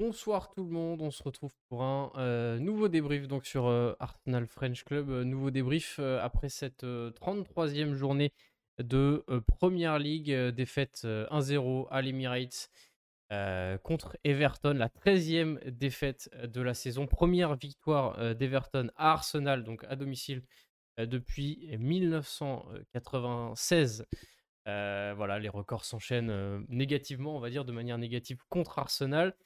Bonsoir tout le monde, on se retrouve pour un euh, nouveau débrief donc sur euh, Arsenal French Club. Euh, nouveau débrief après cette 33e journée de Première League, défaite 1-0 à l'Emirates contre Everton, la 13e défaite de la saison, première victoire d'Everton à Arsenal, donc à domicile depuis 1996. voilà, les records s'enchaînent négativement, on va dire de manière négative contre Arsenal.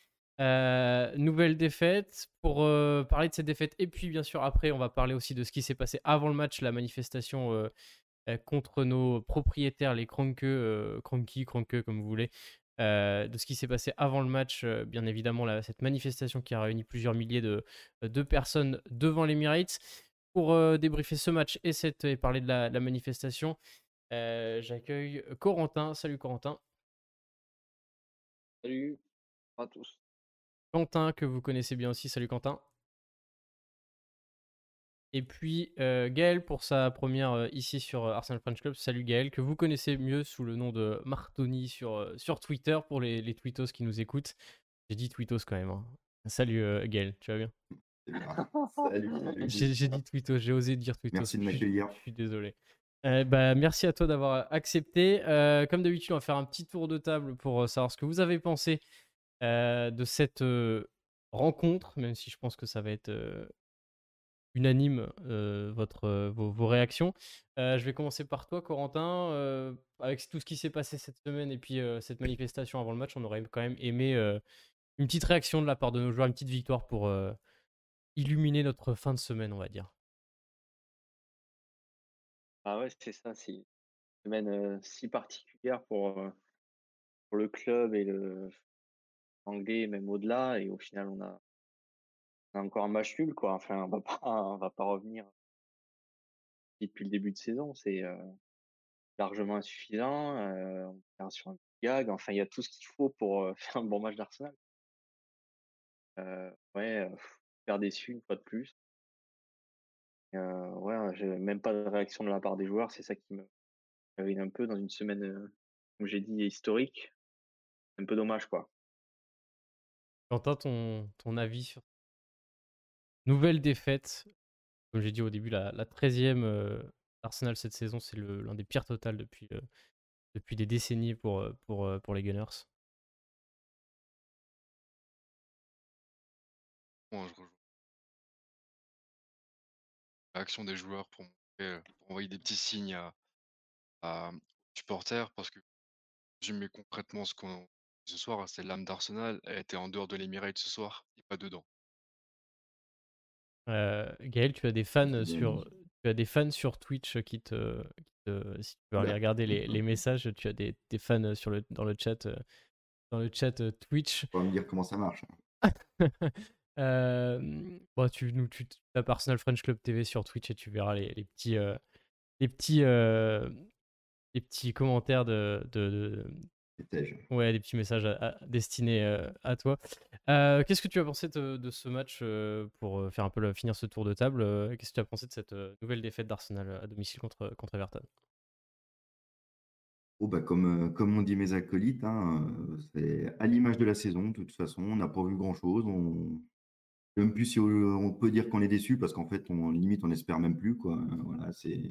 Euh, nouvelle défaite. Pour euh, parler de cette défaite, et puis bien sûr, après, on va parler aussi de ce qui s'est passé avant le match, la manifestation euh, contre nos propriétaires, les Kronke, Kronky, Kronke, comme vous voulez. de ce qui s'est passé avant le match, bien évidemment, cette manifestation qui a réuni plusieurs milliers de, de personnes devant l'Emirates. Pour débriefer ce match et, parler de la, la manifestation, j'accueille Corentin. Salut Corentin. Salut à tous. Quentin, que vous connaissez bien aussi. Salut Quentin. Et puis euh, Gaël pour sa première euh, ici sur euh, Arsenal French Club. Salut Gaël, que vous connaissez mieux sous le nom de Martoni sur, sur Twitter pour les, les tweetos qui nous écoutent. J'ai dit tweetos quand même. Hein. Salut Gaël, tu vas bien? Salut. J'ai dit tweetos, j'ai osé dire tweetos. Merci de m'accueillir. Je suis désolé. bah, merci à toi d'avoir accepté. comme d'habitude, on va faire un petit tour de table pour savoir ce que vous avez pensé de cette rencontre, même si je pense que ça va être unanime votre, vos, réactions. je vais commencer par toi, Corentin. avec tout ce qui s'est passé cette semaine et puis cette manifestation avant le match, on aurait quand même aimé une petite réaction de la part de nos joueurs, une petite victoire pour illuminer notre fin de semaine, on va dire. Ah ouais, c'est ça, c'est une semaine si particulière pour, pour le club et le, anglais, même au-delà. Et au final, on a, encore un match nul, quoi. Enfin, on va pas, on va pas revenir depuis le début de saison. C'est largement insuffisant. on est sur un gag. Enfin, il y a tout ce qu'il faut pour faire un bon match d'Arsenal. ouais, faire déçu une fois de plus. ouais, j'ai même pas de réaction de la part des joueurs. C'est ça qui me réveille un peu dans une semaine, comme j'ai dit, historique. Un peu dommage, quoi. Quentin, ton, ton avis sur nouvelle défaite. Comme j'ai dit au début, la, la 13e euh, Arsenal cette saison, c'est l'un des pires totals depuis, euh, depuis des décennies pour, euh, pour, pour les Gunners. Bon, je. L'action des joueurs pour, envoyer des petits signes à, à supporters parce que mets concrètement ce qu'on ce soir, hein, c'est l'âme d'Arsenal. Elle était en dehors de l'Emirates ce soir et pas dedans. Euh, Gaël, tu as des fans sur, tu as des fans sur Twitch qui te, si tu veux aller regarder les, les messages, tu as des, des, fans sur le, dans le chat, euh, dans le chat euh, Twitch. Me dire comment ça marche. bon, tu nous, tu tapes Arsenal French Club TV sur Twitch et tu verras les, les petits, les petits, les petits commentaires de, de, Ouais, des petits messages destinés euh, à toi. Euh, qu'est-ce que tu as pensé de, ce match euh, pour faire un peu finir ce tour de table Qu'est-ce que tu as pensé de cette nouvelle défaite d'Arsenal à domicile contre, contre Everton? Oh bah comme, comme on dit mes acolytes, hein, c'est à l'image de la saison, de toute façon, on n'a pas vu grand-chose. On... Même plus si on peut dire qu'on est déçu parce qu'en fait, on limite, on espère même plus. Quoi. Voilà, c'est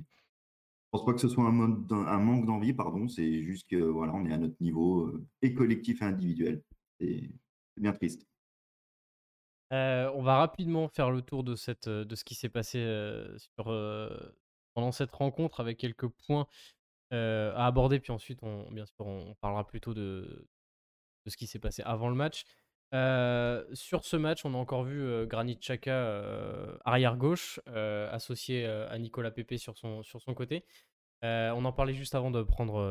pense pas que ce soit un, manque d'envie, pardon. C'est juste que voilà, on est à notre niveau euh, et collectif et individuel. C'est bien triste. Euh, on va rapidement faire le tour de, cette, euh, de ce qui s'est passé pendant cette rencontre avec quelques points à aborder. Puis ensuite, on, bien sûr, on parlera plutôt de, de ce qui s'est passé avant le match. Sur ce match, on a encore vu Granit Xhaka arrière gauche, associé à Nicolas Pepe sur son, sur son côté. on en parlait juste avant de prendre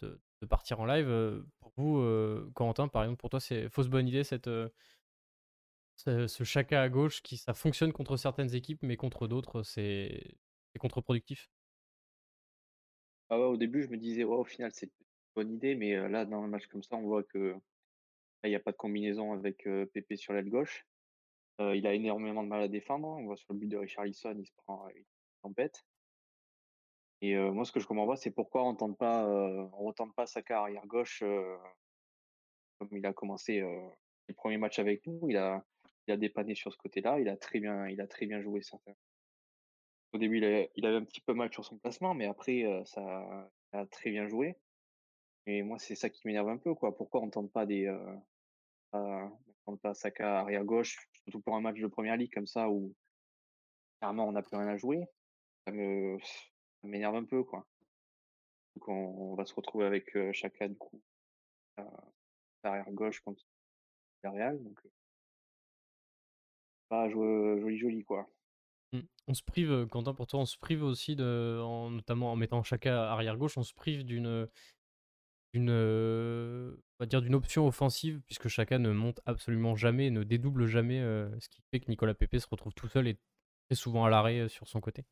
de, partir en live. pour vous, Corentin, par exemple, pour toi, c'est fausse bonne idée cette ce, Chaka à gauche qui ça fonctionne contre certaines équipes, mais contre d'autres, c'est contre-productif? Ah au début, je me disais, au final, c'est une bonne idée, mais là, dans un match comme ça, on voit que il n'y a pas de combinaison avec Pépé sur l'aile gauche. il a énormément de mal à défendre. On voit sur le but de Richarlison, il se prend une tempête. Et moi, ce que je comprends pas, c'est pourquoi on tente retente pas Saka arrière gauche comme il a commencé les premiers matchs avec nous, il a, il a dépanné sur ce côté-là. Il a très bien, il a très bien joué certains. Au début, il avait, un petit peu mal sur son placement, mais après, ça a très bien joué. Et moi, c'est ça qui m'énerve un peu, quoi. Pourquoi on tente pas des, tente pas Saka arrière gauche, surtout pour un match de première ligue comme ça où clairement on n'a plus rien à jouer. Ça me, m'énerve un peu, quoi. Donc on, va se retrouver avec Chaka du coup arrière gauche contre la Real, donc pas joli joli quoi. Mmh. On se prive, Quentin, pour toi, on se prive aussi de, en, notamment en mettant Chaka arrière gauche, on se prive d'une d'une d'une option offensive puisque Chaka ne monte absolument jamais, ne dédouble jamais, ce qui fait que Nicolas Pepe se retrouve tout seul et très souvent à l'arrêt sur son côté.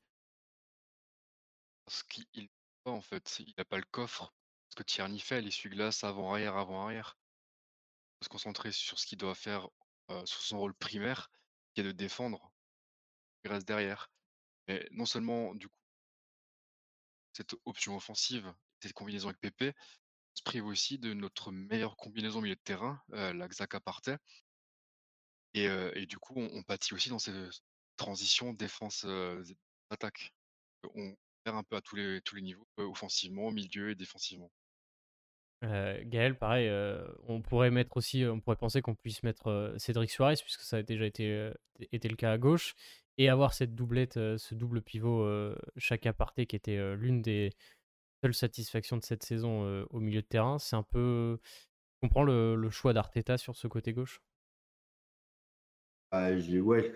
Parce qu'il pas en fait, il n'a pas le coffre. Ce que Tierney fait, l'essuie-glace avant-arrière, avant-arrière. Il faut se concentrer sur ce qu'il doit faire, sur son rôle primaire, qui est de défendre. Il reste derrière. Mais non seulement, du coup, cette option offensive, cette combinaison avec Pepe, se prive aussi de notre meilleure combinaison milieu de terrain, la Xhaka partait. Et, du coup, on, pâtit aussi dans ces transitions défense-attaque. on perd un peu à tous les, tous les niveaux, offensivement, milieu et défensivement. Gaël, pareil, on pourrait mettre aussi, on pourrait penser qu'on puisse mettre Cédric Suarez, puisque ça a déjà été, été le cas à gauche, et avoir cette doublette, ce double pivot chaque aparté qui était l'une des seule satisfaction de cette saison au milieu de terrain. C'est un peu. Je comprends le, choix d'Arteta sur ce côté gauche? Ah, ouais,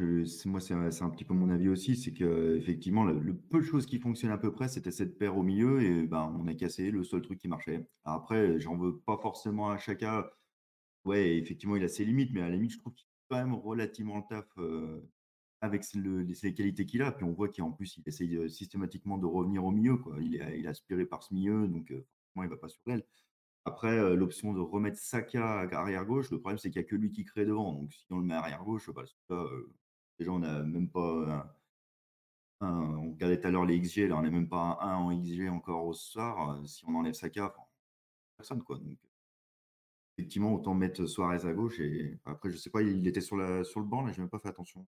moi c'est un, petit peu mon avis aussi, c'est que effectivement le, peu de choses qui fonctionnent à peu près, c'était cette paire au milieu et ben on a cassé le seul truc qui marchait. après, j'en veux pas forcément à chacun. Ouais, effectivement, il a ses limites, mais à la limite, je trouve qu'il fait quand même relativement le taf avec les, qualités qu'il a. Puis on voit qu'en plus, il essaye systématiquement de revenir au milieu. Quoi. Il, est, il aspiré par ce milieu, donc forcément, il ne va pas sur l'aile. Après, l'option de remettre Saka arrière gauche, le problème, c'est qu'il n'y a que lui qui crée devant. Donc si on le met arrière gauche, déjà, on n'a même pas. on regardait tout à l'heure les XG, là, on n'a même pas un 1 en XG encore au soir. Si on enlève Saka, personne. Quoi. Donc, effectivement, autant mettre Suarez à gauche. Et après, je sais pas, il était sur, sur le banc, là, je n'ai même pas fait attention.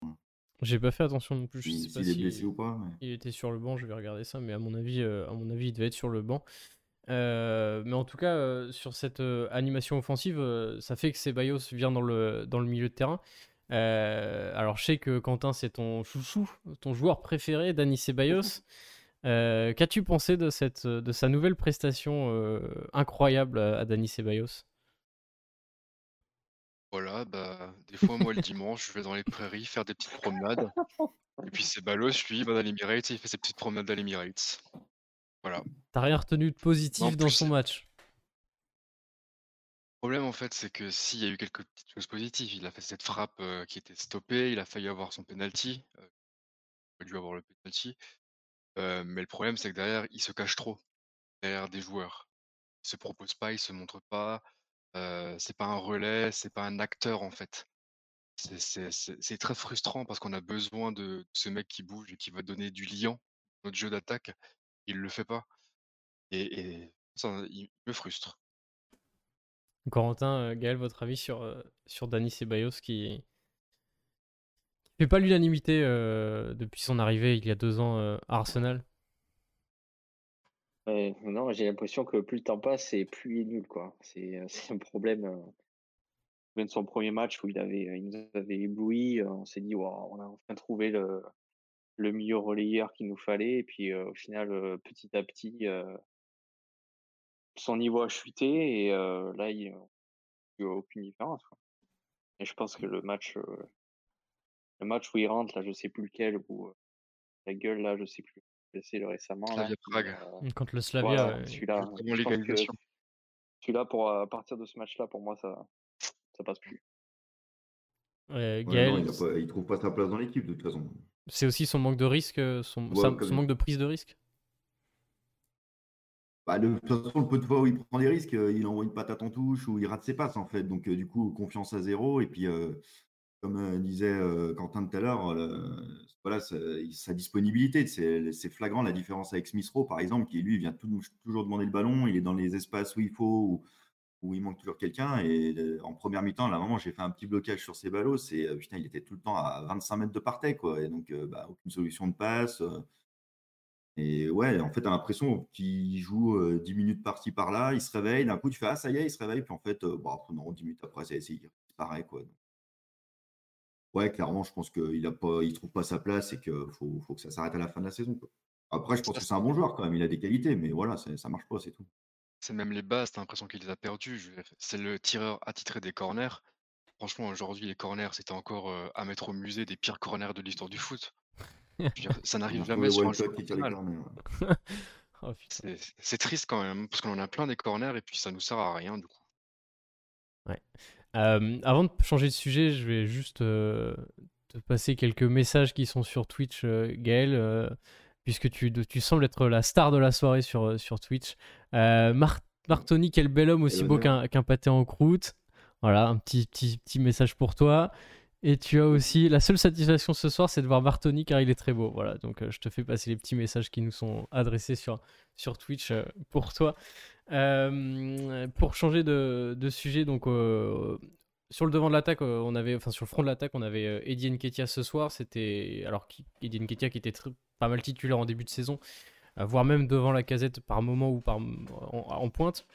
J'ai pas fait attention non plus. Je sais pas s'il est blessé ou pas. Il était sur le banc, je vais regarder ça, mais à mon avis, euh, à mon avis il devait être sur le banc. Euh, mais en tout cas, euh, sur cette animation offensive, ça fait que Ceballos vient dans le, dans le milieu de terrain. alors, je sais que Quentin, c'est ton chouchou, ton joueur préféré, Dani Ceballos. Qu'as-tu pensé de, cette, de sa nouvelle prestation incroyable à Dani Ceballos? Voilà, bah, des fois, moi, le dimanche, je vais dans les prairies faire des petites promenades. Et puis c'est Balos, lui, il va dans l'Emirates et il fait ses petites promenades à l'Emirates. Voilà. T'as rien retenu de positif dans son match? Le problème, en fait, c'est que s'il y a eu quelques petites choses positives, il a fait cette frappe euh, qui était stoppée, il a failli avoir son penalty. euh, il a dû avoir le penalty. Euh, mais le problème, c'est que derrière, il se cache trop derrière des joueurs. Il se propose pas, il se montre pas c'est pas un relais, c'est pas un acteur en fait. C'est très frustrant parce qu'on a besoin de ce mec qui bouge et qui va donner du liant notre jeu d'attaque. Il le fait pas. Et, ça, il me frustre. Corentin, Gaël, votre avis sur, sur Dani Ceballos qui fait pas l'unanimité depuis son arrivée il y a deux ans à Arsenal? Non, j'ai l'impression que plus le temps passe et plus il est nul, quoi. C'est, euh, un problème. Euh, même son premier match où il avait, il nous avait ébloui, euh, on s'est dit, waouh, on a enfin trouvé le, le milieu relayeur qu'il nous fallait. Et puis, au final, petit à petit, son niveau a chuté et là, il n'y a aucune différence, Et je pense que le match, le match où il rentre, là, je sais plus lequel, où la gueule, là, je sais plus le récemment. Slavia Prague. Euh, contre le Slavia. celui-là, celui-là, pour à partir de ce match-là, pour moi, ça, ça passe plus. il, ne trouve pas sa place dans l'équipe de toute façon. C'est aussi son manque de risque, euh, son, son manque de prise de risque? Bah, de toute façon, le peu de fois où il prend des risques, euh, il envoie une patate en touche ou il rate ses passes en fait. Donc du coup, confiance à zéro. Et puis, comme disait Quentin tout à l'heure, voilà, sa, disponibilité, c'est flagrant la différence avec Smith Rowe, par exemple, qui lui vient toujours demander le ballon, il est dans les espaces où il faut, où il manque toujours quelqu'un. Et en première mi-temps, là, moment, j'ai fait un petit blocage sur ses ballots. C'est putain, il était tout le temps à 25 mètres de partais, quoi. Et donc, bah, aucune solution de passe. Et ouais, en fait, tu as l'impression qu'il joue 10 minutes par-ci par-là, il se réveille, d'un coup, tu fais Ah, ça y est, il se réveille, puis en fait, bon, non, 10 minutes après, ça il disparaît, quoi. Ouais, clairement, je pense qu'il ne trouve pas sa place et qu'il faut, faut, que ça s'arrête à la fin de la saison. Quoi. Après, je pense que c'est un bon joueur quand même, il a des qualités, mais voilà, ça ne marche pas, c'est tout. C'est même les bases, t'as l'impression qu'il les a perdus. C'est le tireur attitré des corners. Franchement, aujourd'hui, les corners, c'était encore à mettre au musée des pires corners de l'histoire du foot. ça n'arrive jamais sur un oh, C'est triste quand même, parce qu'on en a plein des corners et puis ça nous sert à rien du coup. Ouais. Avant de changer de sujet, je vais juste te passer quelques messages qui sont sur Twitch, Gaël, puisque tu, tu sembles être la star de la soirée sur, sur Twitch. Martoni, quel bel homme, aussi beau qu'un pâté en croûte. Voilà, un petit, petit, petit message pour toi. Et tu as aussi la seule satisfaction ce soir, c'est de voir Bartoni car il est très beau. Voilà, donc euh, je te fais passer les petits messages qui nous sont adressés sur, sur Twitch euh, pour toi. Euh, pour changer de, de sujet, donc sur le devant de l'attaque, on avait, enfin sur le front de l'attaque, on avait Eddie Nketia ce soir. C'était alors Eddie Nketia qui était pas mal titulaire en début de saison, voire même devant la casette par moment ou par en, pointe.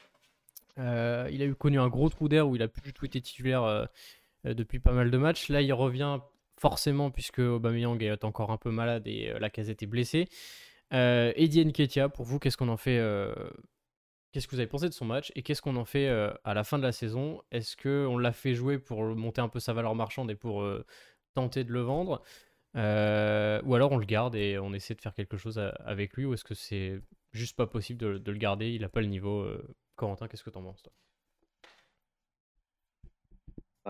il a eu connu un gros trou d'air où il a plus du tout été titulaire depuis pas mal de matchs. Là, il revient forcément puisque Aubameyang est encore un peu malade et euh, la casette est blessée. Euh, Eddie Nketiah, pour vous, qu'est-ce qu'on en fait Qu'est-ce que vous avez pensé de son match et qu'est-ce qu'on en fait à la fin de la saison? Est-ce qu'on l'a fait jouer pour monter un peu sa valeur marchande et pour tenter de le vendre? Ou alors on le garde et on essaie de faire quelque chose avec lui Ou est-ce que c'est juste pas possible de, le garder? Il n'a pas le niveau Corentin, qu'est-ce que tu en penses toi?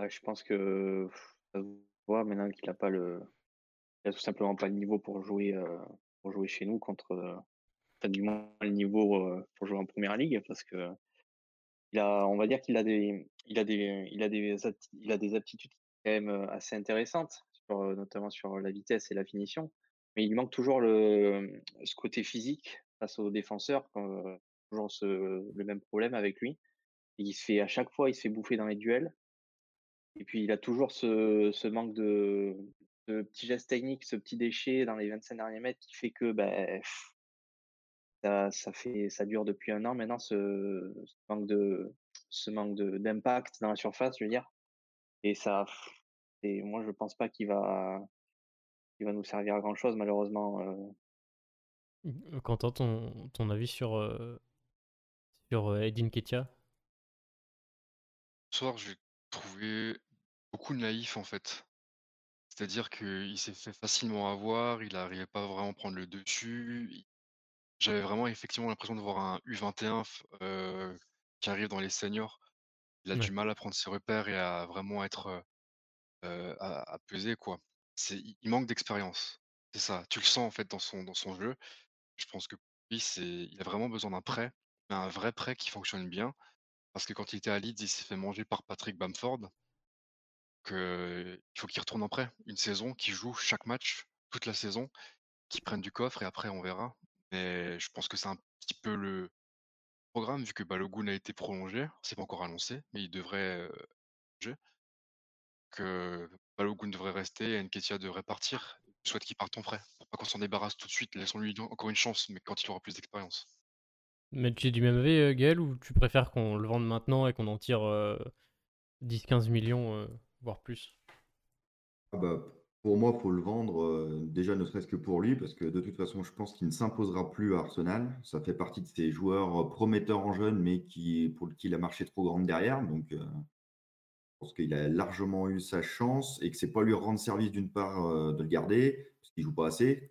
Je pense que ça se voit maintenant qu'il a pas le il a tout simplement pas le niveau pour jouer, pour jouer chez nous contre, du moins le niveau, pour jouer en première ligue parce que il a on va dire qu'il a des il a des il a des il a des aptitudes quand même, assez intéressantes notamment sur la vitesse et la finition. Mais il manque toujours le, ce côté physique face aux défenseurs, toujours ce le même problème avec lui. Il à chaque fois, il se fait bouffer dans les duels. Et puis il a toujours ce, ce manque de, de, petits gestes techniques, ce petit déchet dans les 25 derniers mètres qui fait que ben, ça, ça, fait, ça dure depuis un an maintenant, ce, manque de ce manque d'impact dans la surface, je veux dire. Et ça, et moi je pense pas qu'il va, il va nous servir à grand chose malheureusement. Euh. Mmh, Quentin, ton, ton avis sur, euh, sur Edin Ketia? Ce soir, je trouvé beaucoup naïf en fait. C'est-à-dire qu'il s'est fait facilement avoir, il n'arrivait pas vraiment à prendre le dessus. J'avais vraiment effectivement l'impression de voir un U21 qui arrive dans les seniors. Il a du mal à prendre ses repères et à vraiment être à, peser quoi. C'est, il manque d'expérience. C'est ça. Tu le sens en fait dans son, dans son jeu. Je pense que lui, c'est, il a vraiment besoin d'un prêt, mais un vrai prêt qui fonctionne bien. Parce que quand il était à Leeds, il s'est fait manger par Patrick Bamford. il faut qu'il retourne en prêt. Une saison, qu'il joue chaque match, toute la saison, qu'il prenne du coffre et après on verra. Mais je pense que c'est un petit peu le programme, vu que Balogun a été prolongé. C'est pas encore annoncé, mais il devrait jouer. Que Balogun devrait rester et Nketia devrait partir. Je souhaite qu'il parte en prêt. Pour pas qu'on s'en débarrasse tout de suite. Laissons-lui encore une chance, mais quand il aura plus d'expérience. Mais tu es du même avis, euh, Gaël, ou tu préfères qu'on le vende maintenant et qu'on en tire 10-15 euh, millions, euh, voire plus? Ah bah, Pour moi, il faut le vendre, déjà ne serait-ce que pour lui, parce que de toute façon, je pense qu'il ne s'imposera plus à Arsenal. Ça fait partie de ces joueurs prometteurs en jeune, mais qui, pour qui il a marché trop grande derrière. Donc, je pense qu'il a largement eu sa chance et que c'est pas lui rendre service d'une part de le garder, parce qu'il joue pas assez.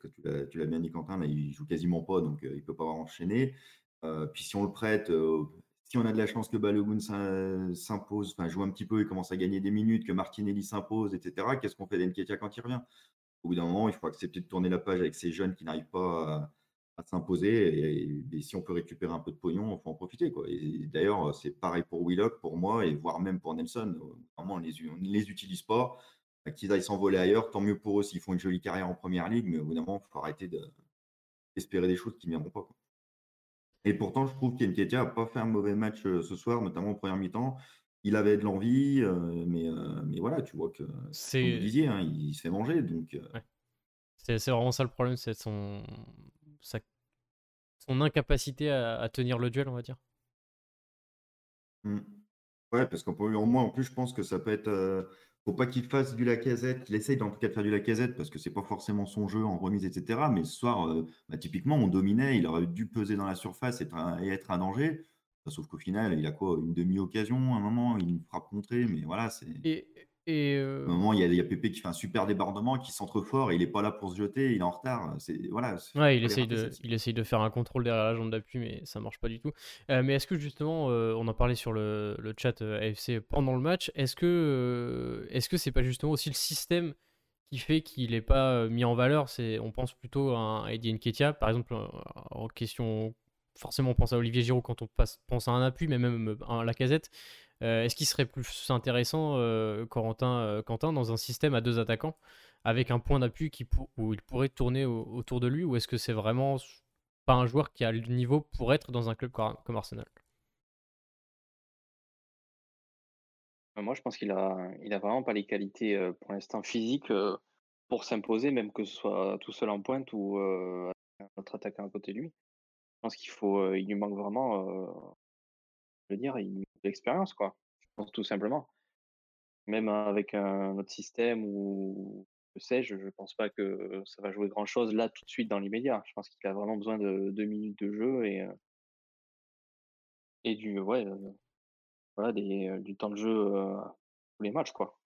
Tu l'as bien dit, Quentin, là, il joue quasiment pas, donc il peut pas enchaîner. Euh, puis si on le prête, euh, si on a de la chance que Balogun s'impose, enfin joue un petit peu et commence à gagner des minutes, que Martinelli s'impose, etc., qu'est-ce qu'on fait d'Enketia quand il revient? Au bout d'un moment, il faut accepter de tourner la page avec ces jeunes qui n'arrivent pas à, s'imposer. Et, si on peut récupérer un peu de pognon, il faut en profiter. Quoi. Et d'ailleurs, c'est pareil pour Willock, pour moi, et voire même pour Nelson. Vraiment, on ne les, utilise pas. Qu'ils aillent s'envoler ailleurs, tant mieux pour eux s'ils font une jolie carrière en première ligue, mais au bout d'un moment, il faut arrêter d'espérer des choses qui ne viendront pas. Et pourtant, je trouve qu'Enketia n'a pas fait un mauvais match ce soir, notamment en première mi-temps. Il avait de l'envie, mais, mais voilà, tu vois que, comme vous disiez, hein, il se fait manger. Donc, c'est vraiment ça le problème, c'est son, son incapacité à, à, tenir le duel, on va dire. Mmh. Ouais, parce qu'au moins, en plus, je pense que ça peut être. Faut pas qu'il fasse du Lacazette, qu'il essaye en tout cas de faire du Lacazette, parce que c'est pas forcément son jeu en remise, etc. Mais ce soir, bah, typiquement, on dominait, il aurait dû peser dans la surface et être un danger. Sauf qu'au final, il a quoi Une demi-occasion un moment, il frappe contrée, mais voilà, c'est. Et À un moment, il y, a, il y a Pépé qui fait un super débordement, qui centre fort, et il n'est pas là pour se jeter, il est en retard. C'est voilà. Ouais, il essaye, de, il essaye de faire un contrôle derrière la jambe d'appui, mais ça marche pas du tout. mais est-ce que justement, on en parlait sur le, le chat AFC pendant le match, est-ce que est-ce que c'est pas justement aussi le système qui fait qu'il n'est pas mis en valeur? C'est, on pense plutôt à un Eddie Nketiah, par exemple, en question forcément on pense à Olivier Giroud quand on passe, pense à un appui, mais même à la casette. Euh, est-ce qu'il serait plus intéressant, euh, Corentin, euh, Quentin, dans un système à deux attaquants, avec un point d'appui où il pourrait tourner autour de lui, ou est-ce que c'est vraiment pas un joueur qui a le niveau pour être dans un club comme Arsenal? Moi, je pense qu'il a, il a vraiment pas les qualités pour l'instant physiques pour s'imposer, même que ce soit tout seul en pointe ou notre attaquant à côté de lui. Je pense qu'il faut, il lui manque vraiment, veux dire, il manque l'expérience, quoi. Je pense tout simplement. Même avec un autre système ou que sais-je, je pense pas que ça va jouer grand-chose là tout de suite dans l'immédiat. Je pense qu'il a vraiment besoin de deux minutes de jeu et et du ouais, voilà, des, du temps de jeu tous les matchs, quoi.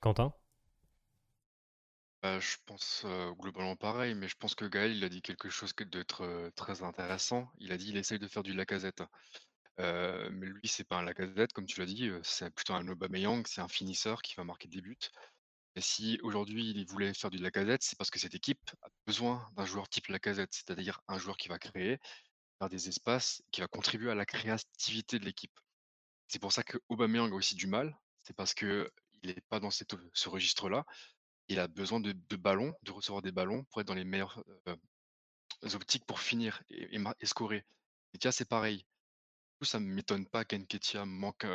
Quentin? Bah, je pense, globalement pareil, mais je pense que Gaël, il a dit quelque chose que d'être, très intéressant. Il a dit: «Il essaye de faire du Lacazette». mais lui, c'est pas un Lacazette comme tu l'as dit, c'est plutôt un Aubameyang, c'est un finisseur qui va marquer des buts. Et si aujourd'hui il voulait faire du Lacazette, c'est parce que cette équipe a besoin d'un joueur type Lacazette, c'est-à-dire un joueur qui va créer, faire des espaces, qui va contribuer à la créativité de l'équipe. C'est pour ça que Aubameyang a aussi du mal, c'est parce qu'il est pas dans ce registre-là il a besoin de, ballons, de recevoir des ballons pour être dans les meilleures optiques pour finir et, et, scorer. Et tiens, c'est pareil. Du coup, ça ne m'étonne pas qu'Enketia manque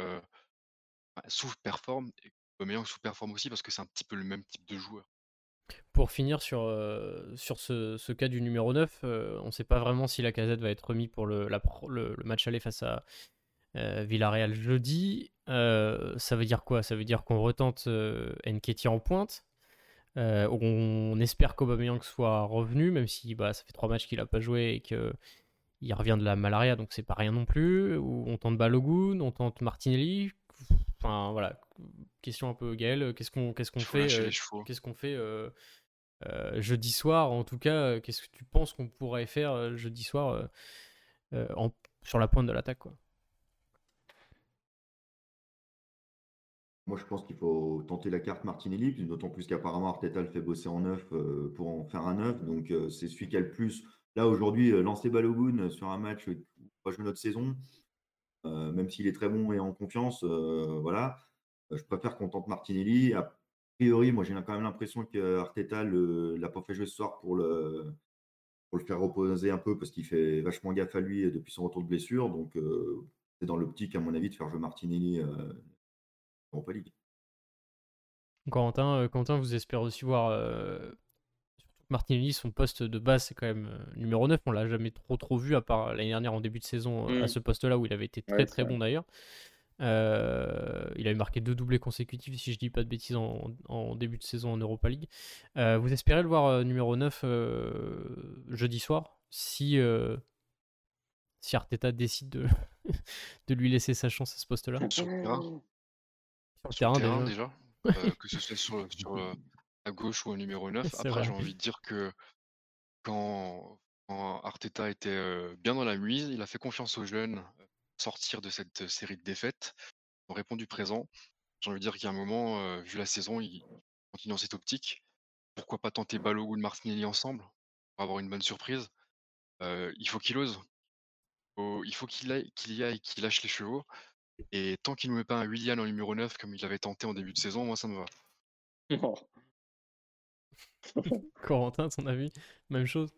sous-performe et que sous-performe aussi parce que c'est un petit peu le même type de joueur. Pour finir sur, sur ce, cas du numéro 9, on ne sait pas vraiment si la casette va être remis pour le, le, match aller face à Villarreal jeudi. ça veut dire quoi? Ça veut dire qu'on retente Enketia en pointe euh, on espère qu'Aubameyang soit revenu, même si bah, ça fait trois matchs qu'il n'a pas joué et qu'il revient de la malaria, donc c'est pas rien non plus. On tente Balogun, on tente Martinelli. Enfin voilà, question un peu Gaël, qu'est-ce qu'on qu'est-ce qu'on fait euh, Qu'est-ce qu'on fait euh, jeudi soir En tout cas, qu'est-ce que tu penses qu'on pourrait faire jeudi soir sur la pointe de l'attaque quoi? Moi, je pense qu'il faut tenter la carte Martinelli, d'autant plus qu'apparemment Arteta le fait bosser en neuf euh, pour en faire un neuf. Donc, euh, c'est celui qui a le plus. Là, aujourd'hui, euh, lancer Balogun sur un match où jouer notre saison, même s'il est très bon et en confiance, voilà. je préfère qu'on tente Martinelli. A priori, moi, j'ai quand même l'impression qu'Arteta ne l'a pas fait jouer ce soir pour le, pour le faire reposer un peu parce qu'il fait vachement gaffe à lui depuis son retour de blessure. Donc, c'est dans l'optique, à mon avis, de faire jouer Martinelli Europa League. Quentin, euh, Quentin, vous espérez aussi voir euh, Martinelli, son poste de base, c'est quand même euh, numéro 9. On l'a jamais trop trop vu, à part l'année dernière en début de saison, à mm. ce poste-là où il avait été très très bon d'ailleurs. il avait marqué deux doublés consécutifs, si je dis pas de bêtises, en, début de saison en Europa League. vous espérez le voir numéro 9 jeudi soir si, si Arteta décide de, de lui laisser sa chance à ce poste-là? Sur le terrain, déjà, euh, que ce soit sur, sur euh, la gauche ou au numéro 9. Après, j'ai envie de dire que quand, Arteta était euh, bien dans la mise, il a fait confiance aux jeunes sortir de cette série de défaites. Ils ont répondu présent. J'ai envie de dire qu'il y a un moment, vu la saison, il continue dans cette optique. Pourquoi pas tenter Balogun de Martinelli ensemble pour avoir une bonne surprise Il faut qu'il ose. il faut qu'il qu'il y aille, qu'il lâche les chevaux. Et tant qu'il ne met pas un Willian en numéro 9 comme il avait tenté en début de saison, moi ça me va. Corentin, ton avis Même chose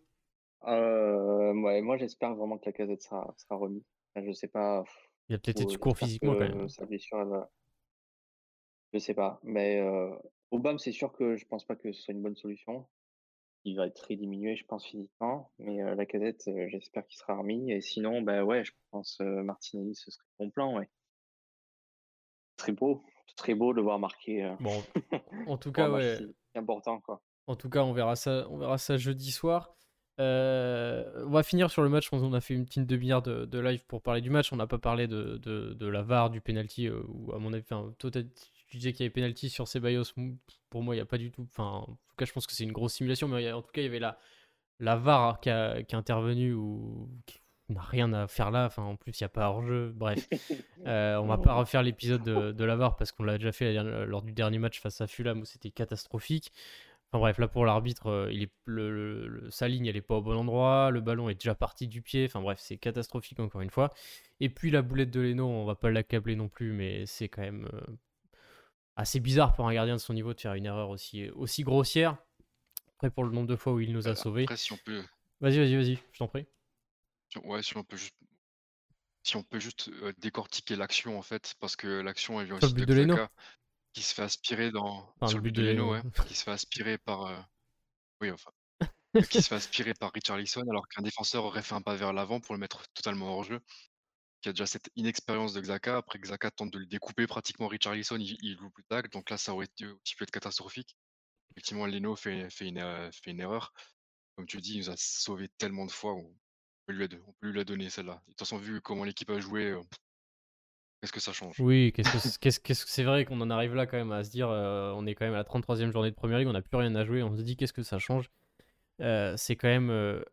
Euh, ouais, moi, j'espère vraiment que la casette sera, sera remis. Je sais pas. Il a peut-être été court physiquement quand même. Sa blessure, elle va... Je sais pas. Mais euh, Obama, c'est sûr que je pense pas que ce soit une bonne solution. Il va être très diminué, je pense, physiquement. Mais euh, la casette, euh, j'espère qu'il sera remis. Et sinon, bah ouais, je pense euh, Martinelli, ce serait bon plan, ouais. Très beau. Très beau de voir marquer. Bon, en tout cas, ouais. C'est important, quoi. En tout cas, on verra ça, on verra ça jeudi soir. on va finir sur le match. On a fait une petite demi-heure de, live pour parler du match. On n'a pas parlé de, de, la VAR, du penalty, ou à mon avis, enfin, tu disais qu'il y avait penalty sur Ceballos. Pour moi, il n'y a pas du tout. Enfin, en tout cas, je pense que c'est une grosse simulation, mais en tout cas, il y avait la, la VAR qui, a, qui est intervenue ou qui n'a rien à faire là. Enfin, en plus, il n'y a pas hors-jeu. Bref, euh, on va pas refaire l'épisode de, de, la VAR parce qu'on l'a déjà fait lors du dernier match face à Fulham où c'était catastrophique. Enfin bref, là pour l'arbitre, euh, il est le, sa ligne elle est pas au bon endroit, le ballon est déjà parti du pied. Enfin bref, c'est catastrophique encore une fois. Et puis la boulette de Leno, on va pas l'accabler non plus, mais c'est quand même euh, assez bizarre pour un gardien de son niveau de faire une erreur aussi, aussi grossière. Après, pour le nombre de fois où il nous a euh, sauvés. si on peut. Vas-y, vas-y, vas-y, je t'en prie. Ouais, si on peut juste. Si on peut juste euh, décortiquer l'action en fait, parce que l'action elle vient aussi de, de qui se fait aspirer dans sur le but de, Leno, ouais, qui se fait aspirer par euh, oui enfin qui se fait aspirer par Richarlison alors qu'un défenseur aurait fait un pas vers l'avant pour le mettre totalement hors jeu y a déjà cette inexpérience de Xhaka. Après, Xhaka tente de le découper pratiquement Richarlison, il, il loupe le tag. Donc là, ça aurait aussi pu être catastrophique. Effectivement, Leno fait, fait, une, euh, fait une erreur. Comme tu dis, il nous a sauvé tellement de fois. On peut lui la donner, celle-là. De toute façon, vu comment l'équipe a joué, euh, qu'est-ce que ça change? Oui, qu'est-ce que c'est vrai qu'on en arrive là quand même à se dire euh, on est quand même à la 33e journée de Première Ligue, on n'a plus rien à jouer. On se dit qu'est-ce que ça change? C'est quand même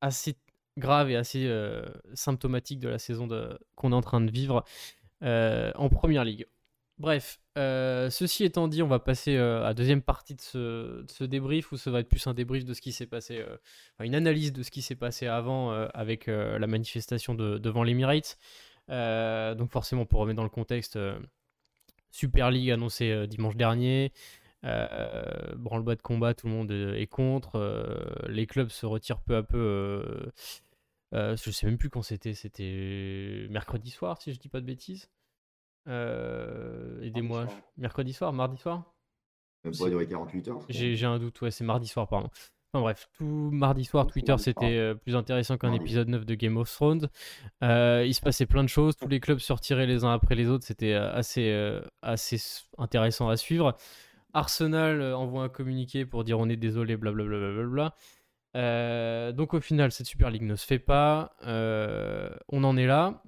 assez grave et assez euh, symptomatique de la saison qu'on est en train de vivre euh, en première ligue. Bref, euh, ceci étant dit, on va passer à la deuxième partie de ce, débrief où ça va être plus un débrief de ce qui s'est passé, enfin, une analyse de ce qui s'est passé avant avec la manifestation devant l'Emirates. donc forcément, pour remettre dans le contexte, Super League annoncé dimanche dernier, euh, branle-bas de combat, tout le monde est contre. Euh, les clubs se retirent peu à peu. Euh, je sais même plus quand c'était. C'était mercredi soir, si je dis pas de bêtises. Aidez-moi. Mercredi soir, mardi soir? Ça durer 48 heures. J'ai un doute, ouais, c'est mardi soir, pardon. Enfin bref, tout mardi soir, Twitter, c'était plus intéressant qu'un épisode 9 de Game of Thrones. il se passait plein de choses, tous les clubs se retiraient les uns après les autres, c'était assez, assez intéressant à suivre. Arsenal euh, envoie un communiqué pour dire on est désolé, blablabla. Euh, donc au final, cette Super League ne se fait pas. Euh, on en est là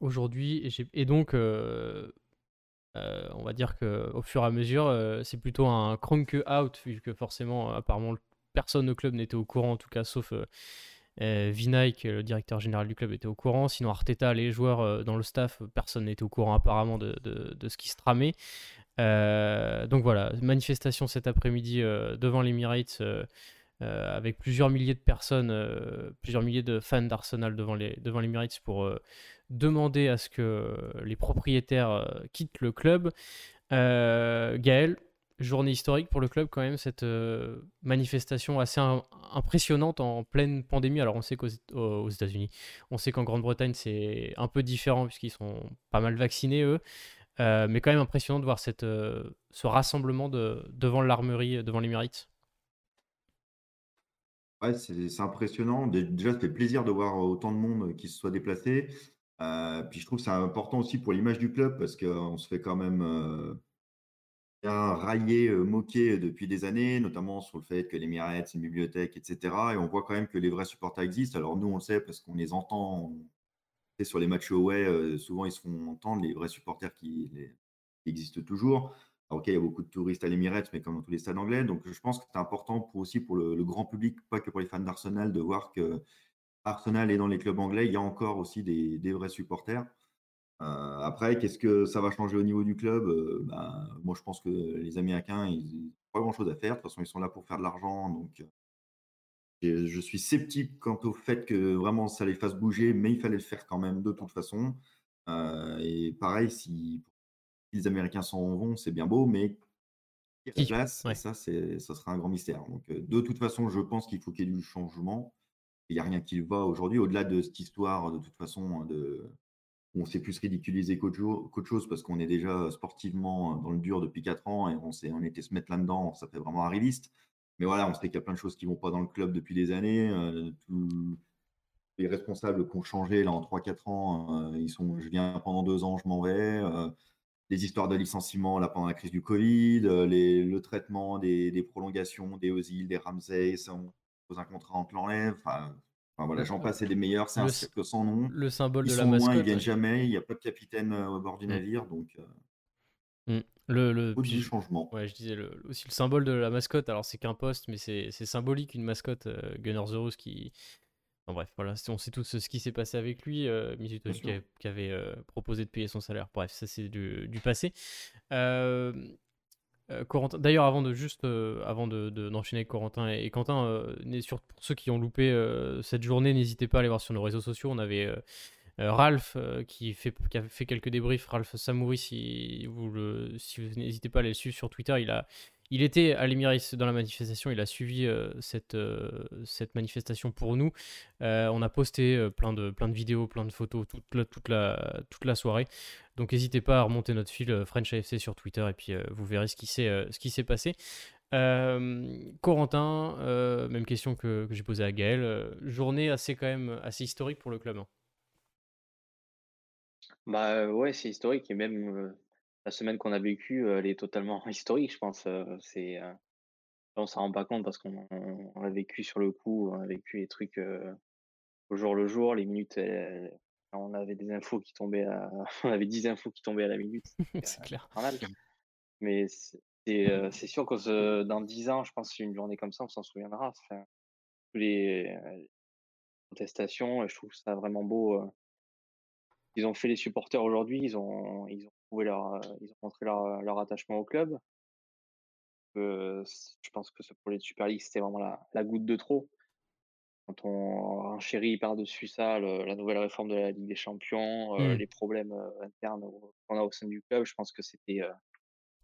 aujourd'hui. Et, donc, on va dire qu'au fur et à mesure, c'est plutôt un crank out, vu que forcément, apparemment, personne au club n'était au courant, en tout cas, sauf euh, le directeur général du club, était au courant. Sinon, Arteta, les joueurs dans le staff, personne n'était au courant apparemment de, de, ce qui se tramait. Euh, donc voilà, manifestation cet après-midi euh, devant l'Emirates euh, avec plusieurs milliers de personnes, plusieurs milliers de fans d'Arsenal devant les devant l'Emirates pour demander à ce que les propriétaires quittent le club. Gaël, journée historique pour le club quand même, cette manifestation assez impressionnante en pleine pandémie. Alors on sait qu'aux aux États-Unis, on sait qu'en Grande-Bretagne c'est un peu différent puisqu'ils sont pas mal vaccinés eux. Euh, mais quand même impressionnant de voir cette, euh, ce rassemblement de, devant l'armerie, devant les mérites. C'est impressionnant. Déjà, ça fait plaisir de voir autant de monde qui se soit déplacé. Euh, puis je trouve que c'est important aussi pour l'image du club parce qu'on se fait quand même bien railler, moquer depuis des années, notamment sur le fait que les Emirates, c'est une bibliothèque, etc. Et on voit quand même que les vrais supporters existent. Alors nous, on le sait parce qu'on les entend, sur les matchs away, euh, souvent ils se font entendre, les vrais supporters qui, existent toujours. Ok, il y a beaucoup de touristes à l'Emirates, mais comme dans tous les stades anglais. Donc, je pense que c'est important pour, aussi pour le, grand public, pas que pour les fans d'Arsenal, de voir que Arsenal est dans les clubs anglais. Il y a encore aussi des, vrais supporters. Euh, après, qu'est-ce que ça va changer au niveau du club? Euh, ben, Moi, je pense que les Américains, ils n'ont pas grand-chose à faire. De toute façon, ils sont là pour faire de l'argent. Donc, je suis sceptique quant au fait que vraiment ça les fasse bouger, mais il fallait le faire quand même de toute façon. Euh, et pareil, si les Américains s'en vont, c'est bien beau, mais qui place, ça, ça sera un grand mystère. Donc, euh, de toute façon, je pense qu'il faut qu'il y ait du changement. il n'y a rien qui va aujourd'hui, au-delà de cette histoire, de toute façon, de on s'est plus ridiculisé qu'autre chose parce qu'on est déjà sportivement dans le dur depuis 4 ans et on, on était se mettre là-dedans, ça fait vraiment arriviste. Mais voilà, on sait qu'il y a plein de choses qui ne vont pas dans le club depuis des années. Euh, les responsables qui ont changé là en 3-4 ans, euh, ils sont je viens pendant 2 ans, je m'en vais. Euh, les histoires de licenciement là pendant la crise du Covid, le traitement des, prolongations, des Ozil, des Ramsey, on pose un contrat, on te l'enlève. Enfin, voilà, j'en passe et des meilleurs, c'est un cercle sans nom. Le symbole ils de la mascotte. Loin, ils viennent jamais, il n'y a pas de capitaine au bord du mmh. navire, donc. Mmh. Le, le puis, changement. Ouais, je disais aussi le symbole de la mascotte. Alors c'est qu'un poste, mais c'est symbolique une mascotte. Euh, Gunnar Zeus qui. Bref, voilà, on sait tous ce qui s'est passé avec lui. Euh, qui, avait euh, proposé de payer son salaire. Bref, ça c'est du, du, passé. Euh, Corentin, d'ailleurs, avant de juste, avant de, d'enchaîner avec Corentin et, Quentin, pour ceux qui ont loupé cette journée, n'hésitez pas à aller voir sur nos réseaux sociaux. On avait euh, Ralph, euh, qui, fait, qui a fait quelques débriefs, Ralph Samouri, si vous, le, si vous n'hésitez pas à le suivre sur Twitter, il, a, il était à l'Emiris dans la manifestation, il a suivi euh, cette, cette manifestation pour nous. on a posté plein, de, plein de vidéos, plein de photos toute la, soirée. Donc n'hésitez pas à remonter notre fil French AFC sur Twitter et puis vous verrez ce qui s'est, ce qui s'est passé. Corentin, même question que, que j'ai posée à Gaël. journée assez quand même assez historique pour le club. Hein. Bah, ouais, c'est historique et même, la semaine qu'on a vécue, elle est totalement historique, je pense, c'est, on s'en rend pas compte parce qu'on on l'a vécu sur le coup, on a vécu les trucs, au jour le jour, les minutes, on avait des infos qui tombaient à on avait 10 infos qui tombaient à la minute, C'est clair. Mais c'est c'est, sûr que dans 10 ans, je pense une journée comme ça, on s'en souviendra. Enfin, les, contestations je trouve ça vraiment beau, ils ont fait les supporters aujourd'hui, ils ont, ils ont trouvé leur, ils ont montré leur, leur attachement au club. Euh, je pense que pour les Super League, c'était vraiment la, la, goutte de trop. Quand on chéri par-dessus ça, la nouvelle réforme de la Ligue des Champions, euh, mmh. les problèmes euh, internes qu'on a au sein du club, je pense que c'était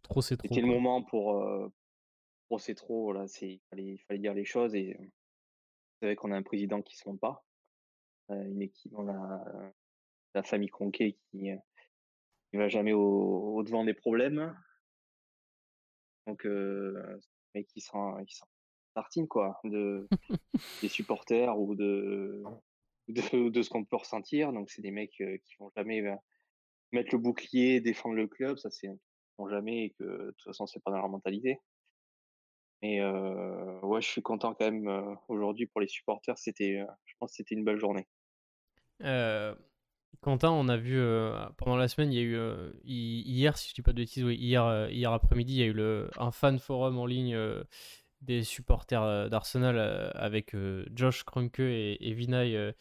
trop c'est trop. Le moment pour, pour c'est trop. Là, c'est il fallait, il fallait dire les choses et c'est vrai qu'on a un président qui se monte pas, une équipe, on a la famille Conquet qui ne va jamais au, devant des problèmes. Donc, euh, mais qui s'en qui tartine quoi, de des supporters ou de de, de ce qu'on peut ressentir. Donc, c'est des mecs qui vont jamais mettre le bouclier, défendre le club. Ça, c'est vont jamais et que de toute façon, c'est pas dans leur mentalité. Mais ouais, je suis content quand même aujourd'hui pour les supporters. C'était, je pense, que c'était une belle journée. Quentin, on a vu euh, pendant la semaine, il y a eu euh, hier, si je dis pas de bêtises, oui, hier, euh, hier après-midi, il y a eu le, un fan forum en ligne des supporters d'Arsenal avec Josh Kroenke et Vinay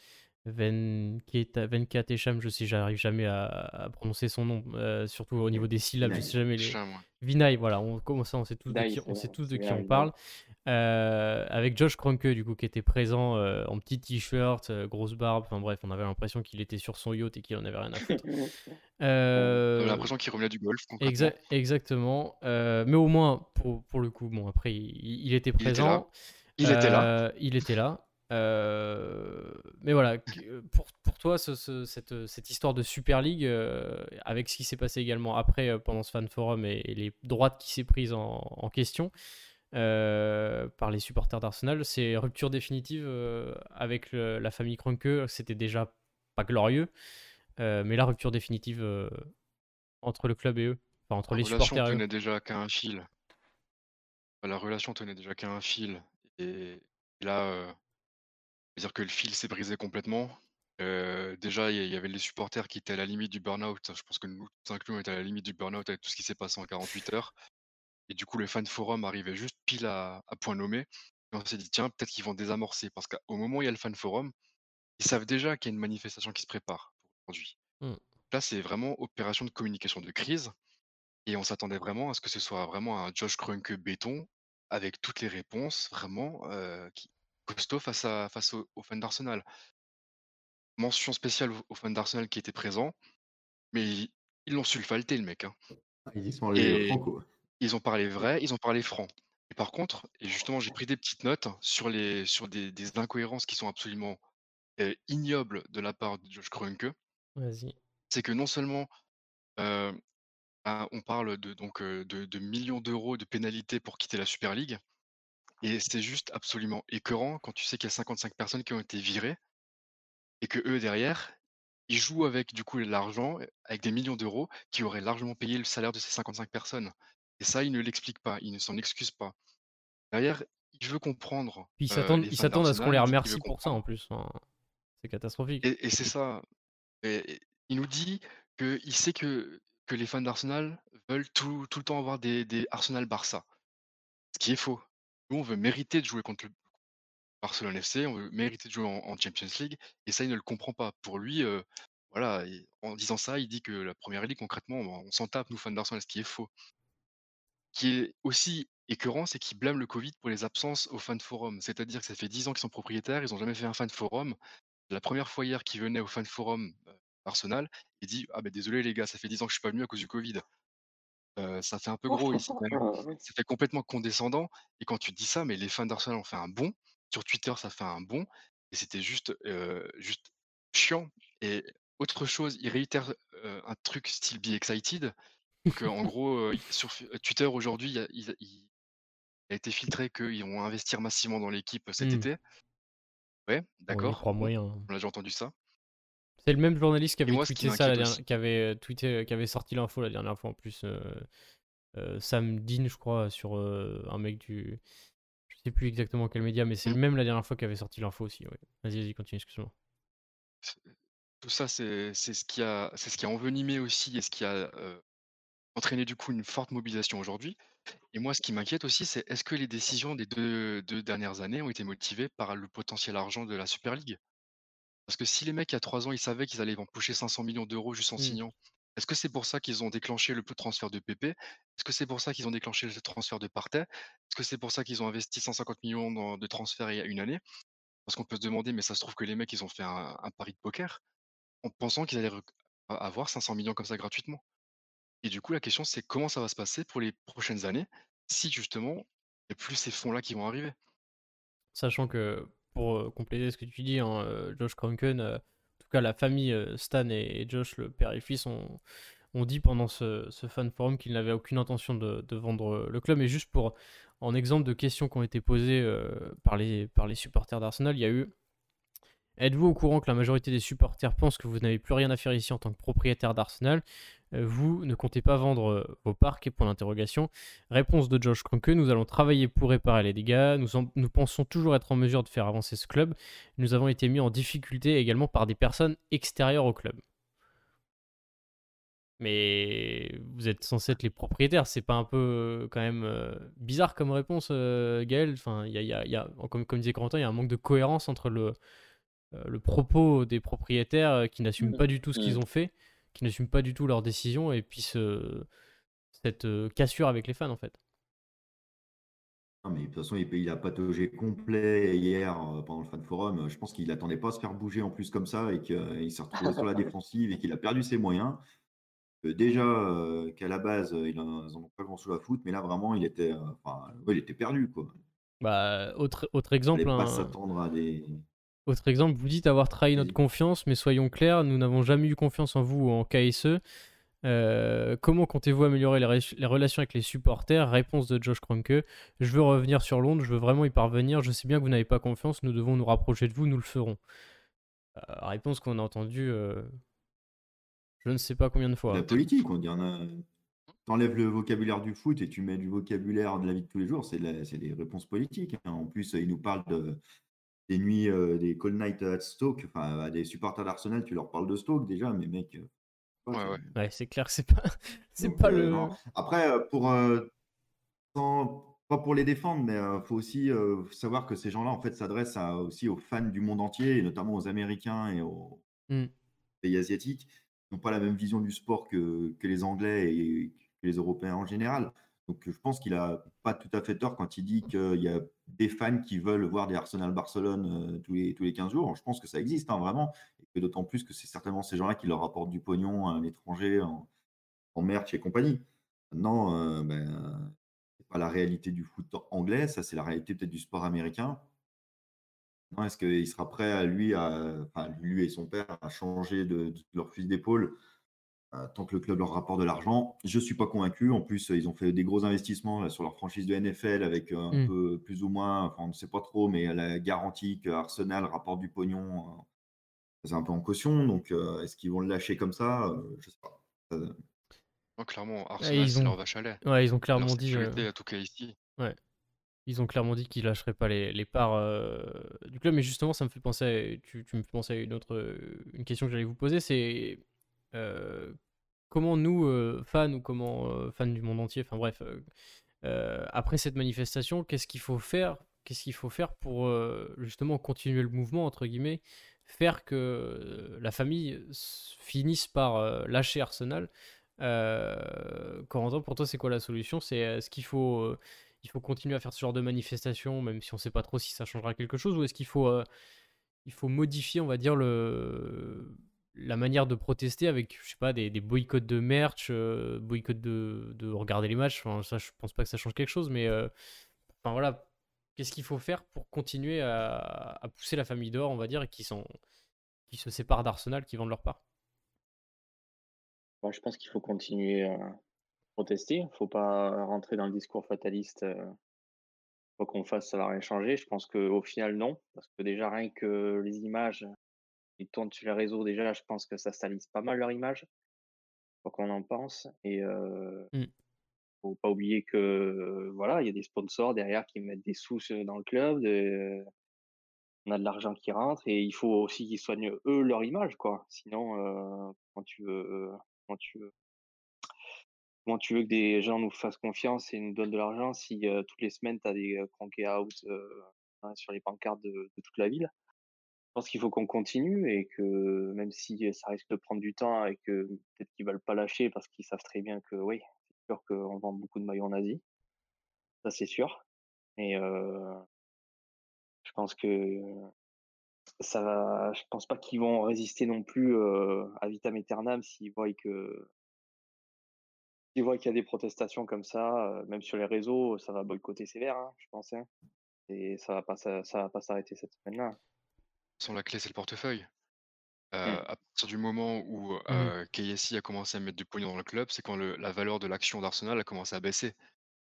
Venkatesham, je sais, j'arrive jamais à, prononcer son nom, surtout au niveau des syllabes, je sais jamais les. Vinay, voilà, on, commence on sait tous de qui, on sait tous de qui on parle. Euh, avec Josh Kroenke, du coup, qui était présent euh, en petit t-shirt, euh, grosse barbe, enfin bref, on avait l'impression qu'il était sur son yacht et qu'il en avait rien à foutre. on avait l'impression qu'il revenait du golf. exactement. mais au moins, pour, pour, le coup, bon, après, il, était présent. Il était là. Il était là. Mais voilà, pour, pour toi, ce, cette, cette, histoire de Super League, avec ce qui s'est passé également après pendant ce fan forum et, les droites qui s'est prise en, en question, euh, par les supporters d'Arsenal. C'est rupture définitive euh, avec la famille Kroenke. C'était déjà pas glorieux, euh, mais la rupture définitive entre le club et eux, enfin entre les supporters. La relation tenait déjà qu'à un fil. La relation tenait déjà qu'à un fil. Et, là, dire que le fil s'est brisé complètement. déjà, il y, avait les supporters qui étaient à la limite du burn-out. Je pense que nous tous inclus, on était à la limite du burn-out avec tout ce qui s'est passé en 48 heures. Et du coup, le fan forum arrivait juste pile à, point nommé. Et on s'est dit, tiens, peut-être qu'ils vont désamorcer. Parce qu'au moment où il y a le fan forum, ils savent déjà qu'il y a une manifestation qui se prépare pour aujourd'hui. Mmh. Là, c'est vraiment opération de communication de crise. Et on s'attendait vraiment à ce que ce soit vraiment un Josh Kroenke béton, avec toutes les réponses vraiment euh, qui, costaud face, à, face aux, fans d'Arsenal. Mention spéciale aux, fans d'Arsenal qui étaient présents, mais ils l'ont sulfalté, le mec. Hein. Ah, ils y sont allés franco. Ils ont parlé vrai, ils ont parlé franc. Et par contre, et justement, j'ai pris des petites notes sur les sur des, des incohérences qui sont absolument euh, ignobles de la part de Josh Kroenke. Vas-y. C'est que non seulement euh, ah, on parle de donc euh, de, de millions d'euros de pénalités pour quitter la Super League, et c'est juste absolument écœurant quand tu sais qu'il y a 55 personnes qui ont été virées et que eux derrière, ils jouent avec du coup l'argent, avec des millions d'euros qui auraient largement payé le salaire de ces 55 personnes. Et ça, ils ne l'expliquent pas, ils ne s'en excusent pas. Derrière, il veut comprendre. Puis ils s'attendent ils à ce qu'on les remercie pour ça en plus. c'est catastrophique. Et, et c'est ça. Et- et il nous dit qu'il sait que, que les fans d'Arsenal veulent tout, tout le temps avoir des, des Arsenal-Barça. Ce qui est faux. Nous, on veut mériter de jouer contre le Barcelone FC, on veut mériter de jouer en, Champions League, et ça, il ne le comprend pas. Pour lui, euh, voilà, en disant ça, il dit que la première ligue, concrètement, on, on s'en tape, nous, fans d'Arsenal, ce qui est faux. Ce qui est aussi écœurant, c'est qu'il blâme le Covid pour les absences au fan forum. C'est-à-dire que ça fait 10 ans qu'ils sont propriétaires, ils n'ont jamais fait un fan forum. La première fois hier qu'il venait au fan forum euh, Arsenal, il dit Ah ben désolé les gars, ça fait 10 ans que je suis pas venu à cause du Covid. Euh, ça fait un peu gros ici quand même. Ça fait complètement condescendant. Et quand tu dis ça, mais les fans d'Arsenal ont fait un bon. Sur Twitter, ça fait un bon. Et c'était juste, euh, juste chiant. Et autre chose, il réitère euh, un truc style Be Excited. Euh, en gros, sur Twitter aujourd'hui, il, a- il- il a été filtré qu'ils vont investir massivement dans l'équipe cet Hmm. été. Ouais, d'accord. bon, moyen. on a déjà entendu ça. C'est le même journaliste qui avait moi, ce qui tweeté ça, la qui avait euh, tweeté, qui avait sorti l'info la dernière fois en plus. euh, euh, Sam Dean, je crois, sur euh, un mec du. Je sais plus exactement quel média, mais c'est Mm. le même la dernière fois qui avait sorti l'info aussi. ouais. Vas-y, vas-y, continue, excuse-moi. Tout ça, c'est c'est ce qui a, c'est ce qui a envenimé aussi et ce qui a euh, entraîné du coup une forte mobilisation aujourd'hui. Et moi, ce qui m'inquiète aussi, c'est est-ce que les décisions des deux, deux dernières années ont été motivées par le potentiel argent de la Super League? Parce que si les mecs, il y a trois ans, ils savaient qu'ils allaient en pocher 500 millions d'euros juste en Mm. signant, est-ce que c'est pour ça qu'ils ont déclenché le transfert de PP? Est-ce que c'est pour ça qu'ils ont déclenché le transfert de Partey? Est-ce que c'est pour ça qu'ils ont investi 150 millions dans- de transferts il y a une année? Parce qu'on peut se demander, mais ça se trouve que les mecs, ils ont fait un, un pari de poker en pensant qu'ils allaient rec- a- avoir 500 millions comme ça gratuitement. Et du coup, la question, c'est comment ça va se passer pour les prochaines années si justement, il n'y a plus ces fonds-là qui vont arriver? Sachant que, pour euh, compléter ce que tu dis, hein, euh, Josh Kronken, euh, en tout cas la famille Stan et, Josh, le père et fils, ont, ont dit pendant ce, ce fan forum qu'ils n'avaient aucune intention de, vendre le club. Et juste pour, en exemple de questions qui ont été posées par, les, par les supporters d'Arsenal, il y a eu Êtes-vous au courant que la majorité des supporters pensent que vous n'avez plus rien à faire ici en tant que propriétaire d'Arsenal? Vous ne comptez pas vendre euh, vos parcs et pour l'interrogation. Réponse de Josh Kroenke, nous allons travailler pour réparer les dégâts. Nous, en- nous pensons toujours être en mesure de faire avancer ce club. Nous avons été mis en difficulté également par des personnes extérieures au club. Mais vous êtes censé être les propriétaires, c'est pas un peu euh, quand même euh, bizarre comme réponse, euh, Gaël Enfin, y a, il y a- il y a- comme, comme disait Corentin, il y a un manque de cohérence entre le, euh, le propos des propriétaires euh, qui n'assument Mm. pas du tout ce qu'ils Mm. ont fait, qui n'assument pas du tout leurs décisions, et puis ce- cette euh, cassure avec les fans en fait. Non, mais de toute façon, il, il a pataugé complet hier euh, pendant le fan forum. Je pense qu'il n'attendait pas à se faire bouger en plus comme ça et qu'il s'est retrouvé sur la défensive et qu'il a perdu ses moyens. Euh, déjà euh, qu'à la base, euh, ils n'en ont pas grand-chose à foutre, mais là vraiment, il était, euh, enfin, ouais, il était perdu. Quoi. Bah, autre, autre Il exemple, pas hein, s'attendre à des. Autre exemple, vous dites avoir trahi notre confiance, mais soyons clairs, nous n'avons jamais eu confiance en vous ou en KSE. Euh, comment comptez-vous améliorer les, relations avec les supporters? Réponse de Josh Kroenke. Je veux revenir sur Londres, je veux vraiment y parvenir. Je sais bien que vous n'avez pas confiance, nous devons nous rapprocher de vous, nous le ferons. Euh, réponse qu'on a entendue, euh, je ne sais pas combien de fois. La politique, on dit, a... T'enlèves le vocabulaire du foot et tu mets du vocabulaire de la vie de tous les jours, c'est la- c'est des réponses politiques. hein. En plus, il nous parle de, des nuits, euh, des call night at Stoke, enfin, à des supporters d'Arsenal, tu leur parles de Stoke déjà, mais mec. euh, Ouais, c'est- ouais. Ouais, c'est clair que c'est pas, c'est Donc, pas euh, le. non. Après, pour, euh, sans- pas pour les défendre, mais il faut aussi euh, savoir que ces gens-là, en fait, s'adressent à- aussi aux fans du monde entier, et notamment aux Américains et aux Mm. pays asiatiques, qui n'ont pas la même vision du sport que, que les Anglais et que les Européens en général. Donc, je pense qu'il a pas tout à fait tort quand il dit qu'il y a des fans qui veulent voir des Arsenal-Barcelone euh, tous, les, tous les 15 jours. Je pense que ça existe, hein, vraiment. Et d'autant plus que c'est certainement ces gens-là qui leur apportent du pognon à l'étranger, en, en merch et compagnie. Maintenant, euh, ben, c'est pas la réalité du foot anglais, ça c'est la réalité peut-être du sport américain. Est-ce qu'il sera prêt à lui, à, lui et son père à changer de, leur fusil d'épaule tant que le club leur rapporte de l'argent Je ne suis pas convaincu. En plus, ils ont fait des gros investissements sur leur franchise de NFL avec un mmh. peu plus ou moins, enfin on ne sait pas trop, mais la garantie que Arsenal rapporte du pognon, euh, c'est un peu en caution. Donc euh, est-ce qu'ils vont le lâcher comme ça Je ne sais pas. clairement, Arsenal, c'est leur vache à lait. Ouais, ils ont clairement dit. En tout cas ici. Ouais. Ils ont clairement dit qu'ils lâcheraient pas les, parts euh, du club, mais justement, ça me fait penser à, tu, me fais penser à une autre une question que j'allais vous poser, c'est euh, comment nous, euh, fans ou comment fans du monde entier, enfin bref, après cette manifestation, qu'est-ce qu'il faut faire Qu'est-ce qu'il faut faire pour justement continuer le mouvement entre guillemets, faire que la famille finisse par lâcher Arsenal Corentin, pour toi, c'est quoi la solution? C'est ce qu'il faut il faut continuer à faire ce genre de manifestation, même si on ne sait pas trop si ça changera quelque chose, ou est-ce qu'il faut, euh, il faut modifier, on va dire, le, la manière de protester avec, je sais pas, des, des boycotts de merch, euh, boycotts de, de, regarder les matchs, ça, je pense pas que ça change quelque chose, mais euh, enfin voilà, qu'est-ce qu'il faut faire pour continuer à, à, pousser la famille dehors, on va dire, et qui, sont, qui se séparent d'Arsenal, qui vendent leur part? Moi, je pense qu'il faut continuer à protester. Il faut pas rentrer dans le discours fataliste. Euh, quoi qu'on fasse, ça va rien changer. Je pense qu'au final, non. Parce que déjà, rien que les images qui tournent sur les réseaux, déjà, je pense que ça salisse pas mal leur image. Quoi qu'on en pense. Et euh, mmh. faut pas oublier que voilà, il y a des sponsors derrière qui mettent des sous dans le club. on a de l'argent qui rentre et il faut aussi qu'ils soignent eux leur image, quoi. Sinon, euh, quand tu veux, quand tu veux Comment tu veux que des gens nous fassent confiance et nous donnent de l'argent si toutes les semaines tu as des cranky out hein, sur les pancartes de, toute la ville? Pense qu'il faut qu'on continue et que même si ça risque de prendre du temps et que peut-être qu'ils veulent pas lâcher parce qu'ils savent très bien que oui, c'est sûr qu'on vend beaucoup de maillots en Asie. Ça c'est sûr. Et je pense que ça va. Je pense pas qu'ils vont résister non plus à vitam aeternam s'ils voient que ils voient qu'il y a des protestations comme ça, même sur les réseaux, ça va boycotter sévère, hein, je pense. Hein. Et ça va pas, ça, va pas s'arrêter cette semaine-là. Sans la clé, c'est le portefeuille. Mmh. À partir du moment où mmh. KSI a commencé à mettre du pognon dans le club, c'est quand la valeur de l'action d'Arsenal a commencé à baisser.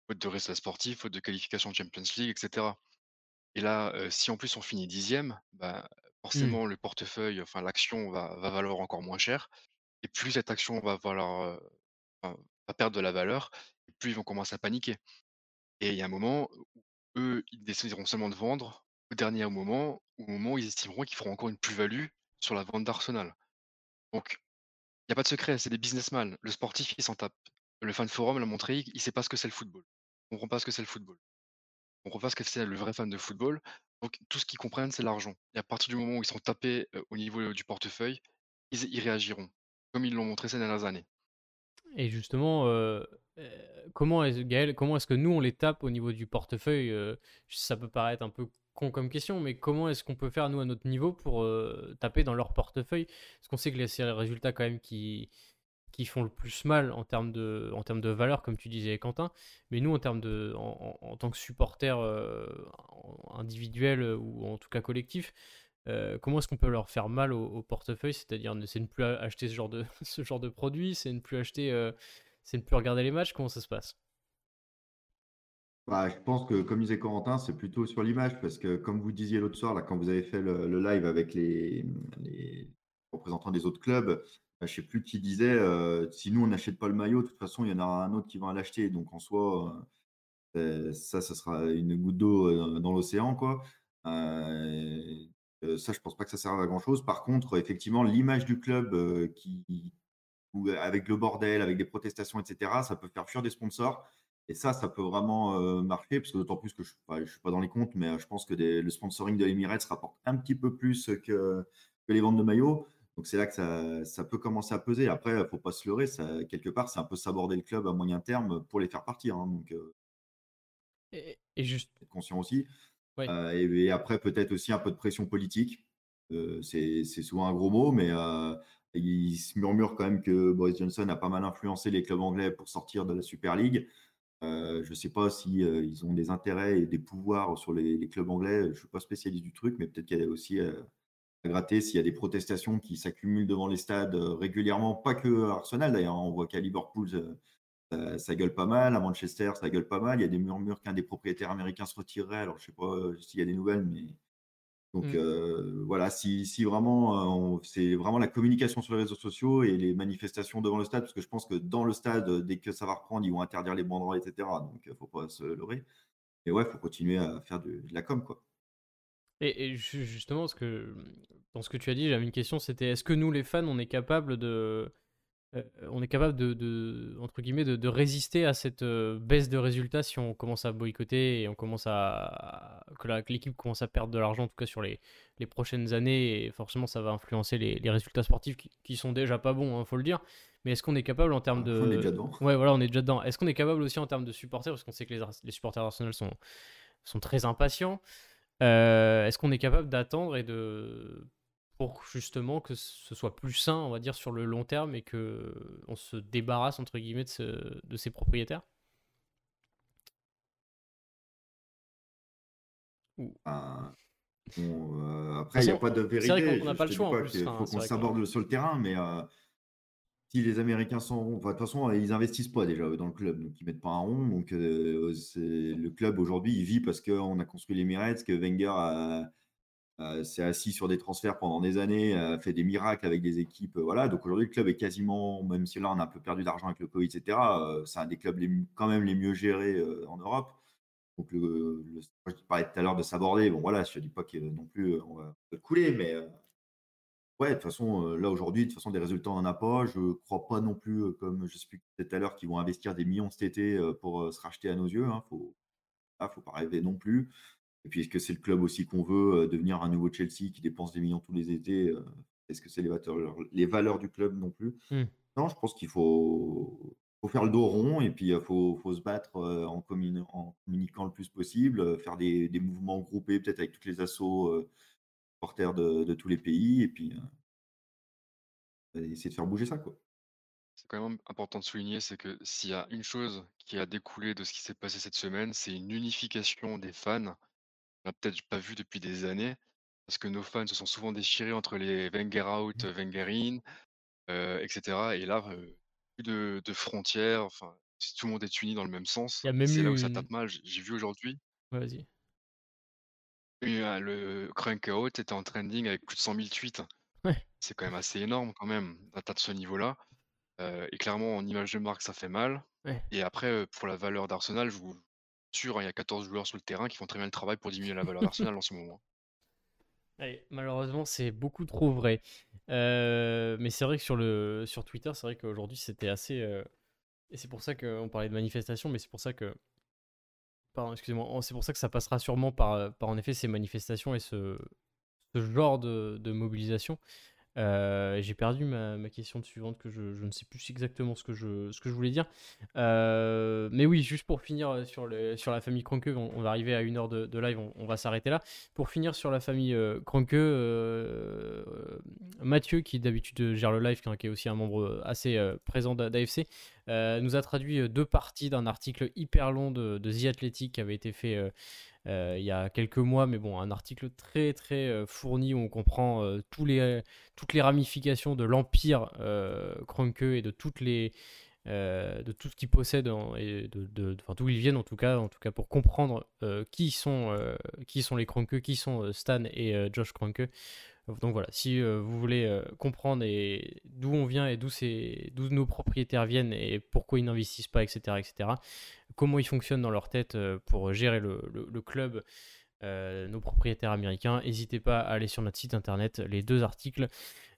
Faute de résultats sportifs, faute de qualification de Champions League, etc. Et là, si en plus on finit dixième, bah, mmh. forcément le portefeuille, enfin l'action va, va valoir encore moins cher. Et plus cette action va valoir, perdre de la valeur, et plus ils vont commencer à paniquer. Et il y a un moment où eux, ils décideront seulement de vendre au dernier moment, au moment où ils estimeront qu'ils feront encore une plus-value sur la vente d'Arsenal. Donc, il n'y a pas de secret, c'est des businessmen. Le sportif, il s'en tape. Le fan forum l'a montré, il ne sait pas ce que c'est le football. On ne comprend pas ce que c'est le football. On ne comprend pas ce que c'est le vrai fan de football. Donc, tout ce qu'ils comprennent, c'est l'argent. Et à partir du moment où ils sont tapés au niveau du portefeuille, ils, réagiront, comme ils l'ont montré ces dernières années. Et justement, euh, euh, comment est-ce, Gaël, comment est-ce que nous on les tape au niveau du portefeuille euh, Ça peut paraître un peu comme question, mais comment est-ce qu'on peut faire nous à notre niveau pour taper dans leur portefeuille? Parce qu'on sait que c'est les résultats quand même qui, qui font le plus mal en termes de, en termes de valeur, comme tu disais Quentin. Mais nous, en termes de, en, tant que supporters individuels ou en tout cas collectifs, euh, comment est-ce qu'on peut leur faire mal au, portefeuille? C'est-à-dire, c'est ne plus acheter ce genre de, ce genre de produit, c'est ne plus acheter, euh, c'est ne plus regarder les matchs. Comment ça se passe? Bah, je pense que, comme disait Corentin, c'est plutôt sur l'image, parce que comme vous disiez l'autre soir, là, quand vous avez fait le, live avec les, représentants des autres clubs, bah, je ne sais plus qui disait, euh, si nous on n'achète pas le maillot, de toute façon, il y en aura un autre qui va l'acheter. Donc en soi, ça, ça sera une goutte d'eau dans l'océan, quoi ça, je pense pas que ça serve à grand chose. Par contre, effectivement, l'image du club qui, avec le bordel, avec des protestations, etc., ça peut faire fuir des sponsors. Et ça, ça peut vraiment marcher, parce que d'autant plus que je ne suis pas dans les comptes, mais je pense que le sponsoring de Emirates rapporte un petit peu plus que, que les ventes de maillots. Donc c'est là que ça, ça, peut commencer à peser. Après, il ne faut pas se leurrer, ça, quelque part, c'est un peu s'aborder le club à moyen terme pour les faire partir. Hein. donc, et, et, juste. Conscient aussi. Euh, et, après, peut-être aussi un peu de pression politique. Euh, c'est souvent un gros mot, mais euh, il se murmure quand même que Boris Johnson a pas mal influencé les clubs anglais pour sortir de la Super League. Je ne sais pas si ils ont des intérêts et des pouvoirs sur les, clubs anglais. Je ne suis pas spécialiste du truc, mais peut-être qu'il y a aussi à gratter s'il y a des protestations qui s'accumulent devant les stades régulièrement. Pas que Arsenal d'ailleurs. Hein. On voit qu'à Liverpool, ça, gueule pas mal. À Manchester, ça gueule pas mal. Il y a des murmures qu'un des propriétaires américains se retirerait. Alors je ne sais pas s'il y a des nouvelles, mais donc mmh. voilà, si, si vraiment c'est vraiment la communication sur les réseaux sociaux et les manifestations devant le stade, parce que je pense que dans le stade, dès que ça va reprendre, ils vont interdire les banderoles, etc. Donc il ne faut pas se leurrer. Mais ouais, il faut continuer à faire de, la com, quoi. Et, justement, ce que, dans ce que tu as dit, j'avais une question, c'était est-ce que nous, les fans, on est capable de, euh, on est capable de, entre guillemets, de, résister à cette euh, baisse de résultats si on commence à boycotter et on commence à, que l'équipe commence à perdre de l'argent en tout cas sur les, prochaines années et forcément ça va influencer les, résultats sportifs qui, sont déjà pas bons, il hein, faut le dire. Mais est-ce qu'on est capable en termes de, on est déjà dedans. ouais voilà on est déjà dedans. Est-ce qu'on est capable aussi en termes de supporters parce qu'on sait que les, les supporters d'Arsenal sont sont très impatients. Euh, est-ce qu'on est capable d'attendre et de pour justement que ce soit plus sain, on va dire, sur le long terme et que on se débarrasse entre guillemets de, ce, de ses propriétaires? Euh, après, il n'y a pas de vérité. C'est vrai qu'on n'a pas le choix. Il faut qu'on s'aborde sur le terrain, mais euh, si les Américains sont. de toute façon, ils investissent pas déjà dans le club, donc ils mettent pas un rond. Donc, euh, le club aujourd'hui, il vit parce qu'on a construit les l'Emirates, que Wenger a, euh, s'est assis sur des transferts pendant des années, a fait des miracles avec des équipes. Euh, voilà. Donc aujourd'hui, le club est quasiment, même si là on a un peu perdu d'argent avec le Covid, etc., c'est un des clubs les, quand même les mieux gérés en Europe. Donc le, je parlais tout à l'heure de s'aborder. Bon voilà, je ne dis pas que non plus on va le couler, mais ouais, de toute façon, là aujourd'hui, de toute façon, des résultats on n'en a pas. Je ne crois pas non plus, comme j'expliquais tout à l'heure, qu'ils vont investir des millions cet été pour se racheter à nos yeux. Il hein. faut, faut pas rêver non plus. Et puis, est-ce que c'est le club aussi qu'on veut devenir un nouveau Chelsea qui dépense des millions tous les étés Est-ce que c'est les valeurs, les valeurs du club non plus? Mmh. Non, je pense qu'il faut, faut faire le dos rond et puis il faut, faut, se battre en, en, communiquant le plus possible, faire des, des mouvements groupés, peut-être avec toutes les assos porteurs de, de, tous les pays et puis essayer de faire bouger ça. quoi. C'est quand même important de souligner, c'est que s'il y a une chose qui a découlé de ce qui s'est passé cette semaine, c'est une unification des fans n'a peut-être pas vu depuis des années, parce que nos fans se sont souvent déchirés entre les Wenger out, mmh. Wenger in, euh, etc. Et là, de, frontières, enfin, si tout le monde est uni dans le même sens, c'est là où ça tape mal. J'ai vu aujourd'hui, vas-y. le Crunk Out était en trending avec plus de 100 000 tweets. C'est quand même assez énorme quand même, d'atteindre ce niveau-là. et clairement, en image de marque, ça fait mal. Et après, pour la valeur d'Arsenal, je vous, sûr, hein, il y a 14 joueurs sur le terrain qui font très bien le travail pour diminuer la valeur d'Arsenal en ce moment. Malheureusement, c'est beaucoup trop vrai. Euh, mais c'est vrai que sur, le, sur Twitter, c'est vrai qu'aujourd'hui, c'était assez. Euh, et c'est pour ça qu'on parlait de manifestation, mais c'est pour ça que. Pardon, excusez-moi. C'est pour ça que ça passera sûrement par, par en effet ces manifestations et ce, ce genre de, de mobilisation. Euh, j'ai perdu ma, question suivante que je, ne sais plus exactement ce que je, ce que je voulais dire. Euh, mais oui, juste pour finir euh, sur, le, sur la famille Kronke, on, va arriver à une heure de, live, on, va s'arrêter là. Pour finir sur la famille euh, Mathieu, qui d'habitude gère le live, qui est aussi un membre assez présent d'AFC, nous a traduit deux parties d'un article hyper long de, The Athletic qui avait été fait euh, il y a quelques mois, mais bon, un article très très euh, fourni où on comprend euh, tous les, toutes les ramifications de l'empire Kronke et de toutes les tout ce qu'ils possèdent et de, d'où ils viennent en tout cas, en tout cas pour comprendre qui sont qui sont les Kronke, qui sont Stan et Josh Kronke. Donc voilà, si vous voulez comprendre d'où on vient et d'où, nos propriétaires viennent et pourquoi ils n'investissent pas, etc., etc., comment ils fonctionnent dans leur tête pour gérer le, club, nos propriétaires américains, n'hésitez pas à aller sur notre site internet, les deux articles.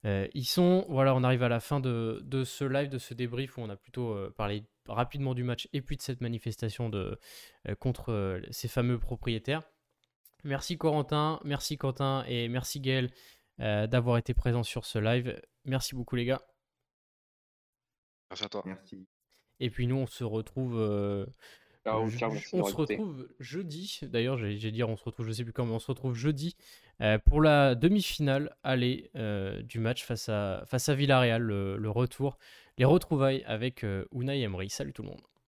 ils sont, voilà, on arrive à la fin de, ce live, de ce débrief où on a plutôt parlé rapidement du match et puis de cette manifestation contre ces fameux propriétaires. Merci Corentin, merci Quentin et merci Gaël euh, d'avoir été présent sur ce live. Merci beaucoup les gars. Merci à toi. Merci. Et puis nous on se retrouve. Euh, on se retrouve jeudi. D'ailleurs, j'ai dit on se retrouve, je sais plus quand, mais on se retrouve jeudi euh, pour la demi-finale aller du match face à face à Villarreal, le, le, retour, les retrouvailles avec Unai Emery. Salut tout le monde.